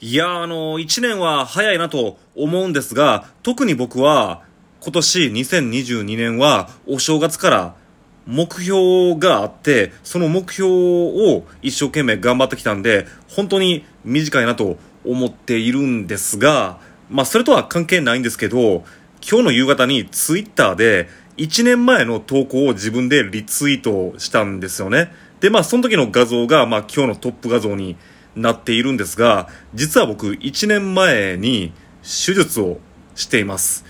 いや、あの、1年は早いなと思うんですが、特に僕は、今年2022年は、お正月から目標があって、その目標を一生懸命頑張ってきたんで、本当に短いなと思っているんですが、まあ、それとは関係ないんですけど、今日の夕方にツイッターで、1年前の投稿を自分でリツイートしたんですよね。で、まあ、その時の画像が、まあ、今日のトップ画像になっているんですが、実は僕、1年前に手術をしています。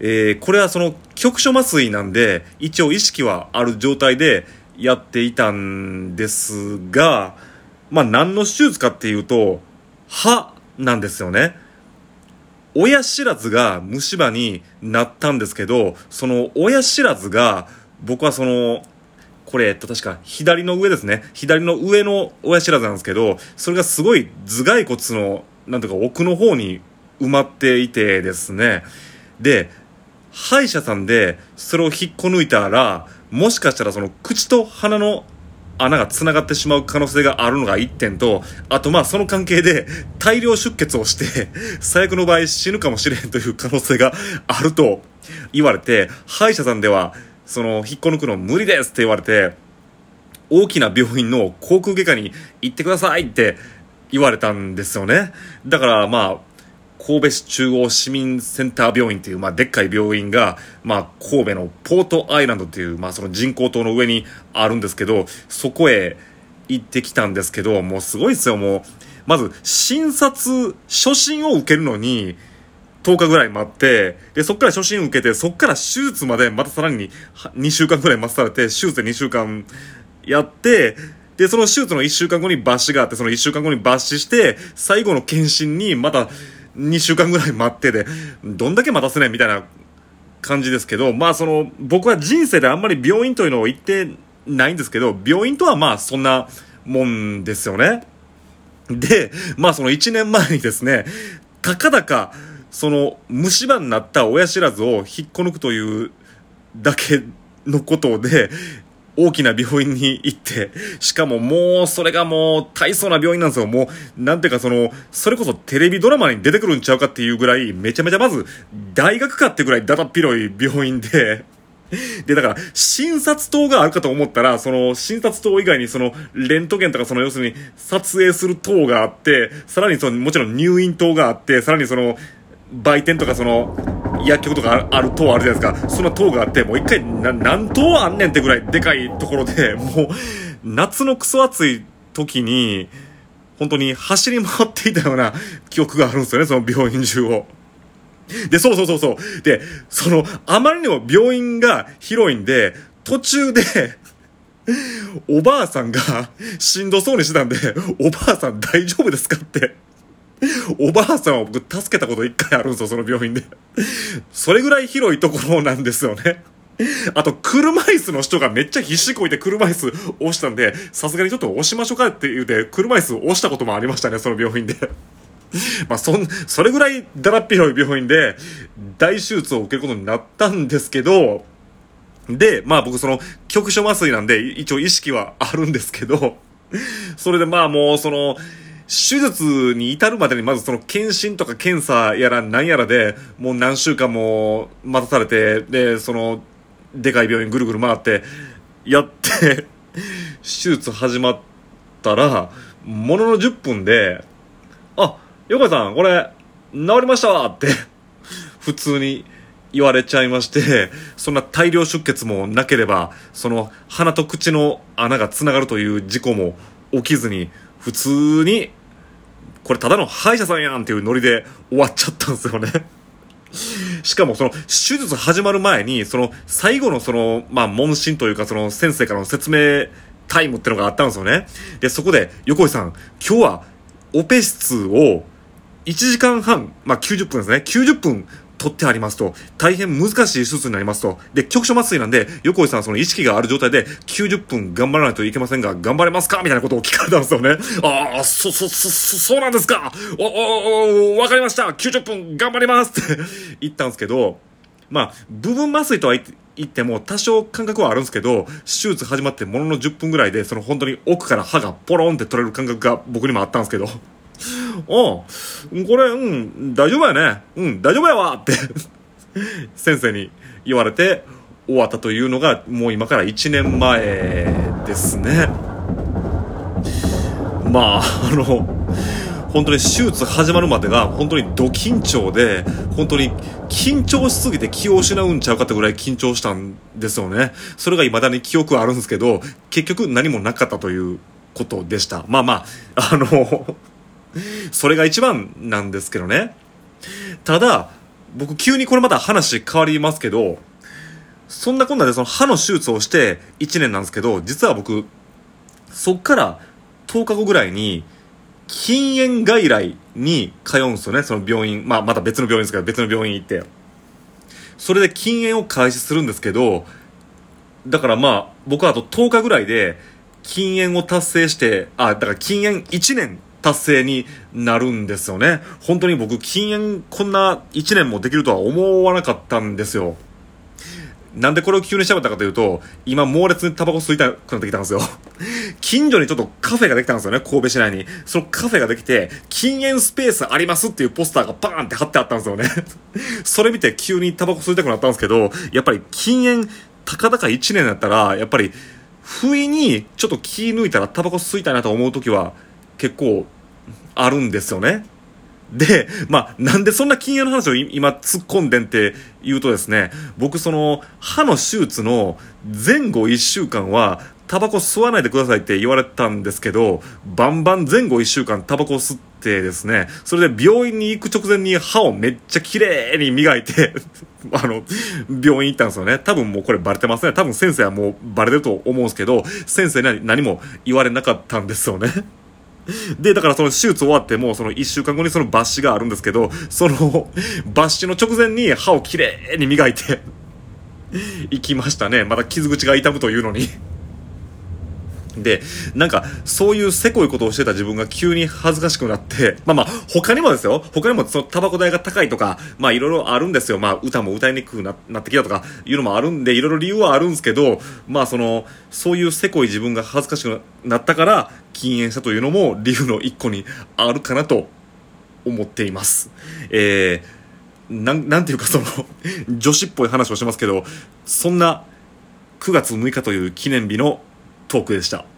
えーこれはその局所麻酔なんで、一応意識はある状態でやっていたんですが、まあ、何の手術かっていうと、歯なんですよね。親知らずが虫歯になったんですけど、その親知らずが、僕はその、これ、えっと、確か左の上ですね。左の上の親知らずなんですけど、それがすごい頭蓋骨の、なんていうか奥の方に埋まっていてですね。で、歯医者さんでそれを引っこ抜いたら、もしかしたらその口と鼻の穴が繋がってしまう可能性があるのが1点と、あとまあその関係で大量出血をして、最悪の場合死ぬかもしれんという可能性があると言われて、歯医者さんでは、その引っこ抜くの無理ですって言われて、大きな病院の航空外科に行ってくださいって言われたんですよね。だからまあ、神戸市中央市民センター病院っていう、まあ、でっかい病院が、まあ、神戸のポートアイランドっていう、まあ、その人工島の上にあるんですけど、そこへ行ってきたんですけど、もうすごいですよ、もう。まず、診察、初診を受けるのに、10日ぐらい待って、で、そっから初診受けて、そっから手術までまたさらに2週間ぐらい待たされて、手術で2週間やって、で、その手術の1週間後に抜歯があって、その1週間後に抜歯して、最後の検診にまた2週間ぐらい待ってで、どんだけ待たせねんみたいな感じですけど、まあその、僕は人生であんまり病院というのを行ってないんですけど、病院とはまあそんなもんですよね。で、まあその1年前にですね、たかだか、その虫歯になった親知らずを引っこ抜くというだけのことで、大きな病院に行って、しかももうそれがもう大層な病院なんですよ。もう、なんていうかその、それこそテレビドラマに出てくるんちゃうかっていうぐらい、めちゃめちゃまず、大学かってぐらいだだっ広い病院で、で、だから、診察棟があるかと思ったら、その、診察棟以外に、その、レントゲンとか、その、要するに、撮影する棟があって、さらに、その、もちろん入院棟があって、さらに、その、売店とか、その、薬局とかあるある棟あるじゃないですか。そんな棟があって、もう一回、何棟あんねんってぐらいでかいところで、もう、夏のクソ暑い時に、本当に走り回っていたような記憶があるんですよね、その病院中を。で、そうそうそうそう。で、その、あまりにも病院が広いんで、途中で、おばあさんがしんどそうにしてたんで、おばあさん大丈夫ですかって。おばあさんを僕助けたこと一回あるんですよ、その病院で。それぐらい広いところなんですよね。あと、車椅子の人がめっちゃ必死こいて車椅子押したんで、さすがにちょっと押しましょうかって言うて、車椅子押したこともありましたね、その病院で。まあ、そん、それぐらいだらっ広い病院で、大手術を受けることになったんですけど、で、まあ僕その、局所麻酔なんで、一応意識はあるんですけど、それでまあもうその、手術に至るまでにまずその検診とか検査やら何やらで、もう何週間も待たされて、で、その、でかい病院ぐるぐる回って、やって、手術始まったら、ものの10分で、あ、横井さん、これ、治りましたわって、普通に言われちゃいまして、そんな大量出血もなければ、その鼻と口の穴がつながるという事故も起きずに、普通に、これただの歯医者さんやんっていうノリで終わっちゃったんですよね。しかもその手術始まる前に、その最後のその、まあ問診というかその先生からの説明タイムってのがあったんですよね。で、そこで横井さん、今日はオペ室を1時間半、まあ、90分ですね。90分取ってありますと、大変難しい手術になりますと。で、局所麻酔なんで、横井さんその意識がある状態で90分頑張らないといけませんが、頑張れますか？みたいなことを聞かれたんですよね。ああ、そ、そ、そ、そ、そうなんですか？お、お、お、わかりました !90 分頑張りますって言ったんですけど、まあ、部分麻酔とは言って言っても多少感覚はあるんですけど、手術始まってものの10分ぐらいで、その本当に奥から歯がポロンって取れる感覚が僕にもあったんですけど、おこれ、うん、大丈夫やね。うん、大丈夫やわって先生に言われて終わったというのが、もう今から1年前ですね。まあ、あの、本当に手術始まるまでが本当にド緊張で、本当に緊張しすぎて気を失うんちゃうかってぐらい緊張したんですよね。それが未だに記憶はあるんですけど、結局何もなかったということでした。まあまあ、あの それが一番なんですけどね。ただ、僕急にこれまた話変わりますけど、そんなこんなでその歯の手術をして1年なんですけど、実は僕、そっから10日後ぐらいに、禁煙外来に通うんですよね、その病院。まあ、また別の病院ですけど、別の病院行って。それで禁煙を開始するんですけど、だからまあ、僕はあと10日ぐらいで、禁煙を達成して、あ、だから禁煙1年達成になるんですよね。本当に僕、禁煙こんな1年もできるとは思わなかったんですよ。なんでこれを急に調べたかというと、今猛烈にタバコ吸いたくなってきたんですよ。近所にちょっとカフェができたんですよね、神戸市内に。そのカフェができて、禁煙スペースありますっていうポスターがバーンって貼ってあったんですよね。それ見て急にタバコ吸いたくなったんですけど、やっぱり禁煙、たかだか1年だったら、やっぱり、不意にちょっと気抜いたらタバコ吸いたいなと思う時は結構あるんですよね。で、まあ、なんでそんな禁煙の話を今突っ込んでんって言うとですね、僕その歯の手術の前後1週間はタバコ吸わないでくださいって言われたんですけど、バンバン前後1週間タバコを吸ってですね、それで病院に行く直前に歯をめっちゃ綺麗に磨いて あの、病院行ったんですよね。多分もうこれバレてますね。多分先生はもうバレてると思うんですけど、先生に何も言われなかったんですよね。で、だからその手術終わっても、その1週間後にその抜歯があるんですけど、その 抜歯の直前に歯をきれいに磨いて 行きましたね。まだ傷口が痛むというのにで、なんか、そういうせこいことをしてた自分が急に恥ずかしくなって、まあまあ、他にもですよ、他にもそのタバコ代が高いとか、まあいろいろあるんですよ。まあ歌も歌いにくくななってきたとかいうのもあるんで、いろいろ理由はあるんですけど、まあその、そういうせこい自分が恥ずかしくなったから、禁煙したというのも理由の一個にあるかなと思っています。えー、なん、なんていうかその 女子っぽい話をしますけど、そんな9月6日という記念日のトークでした。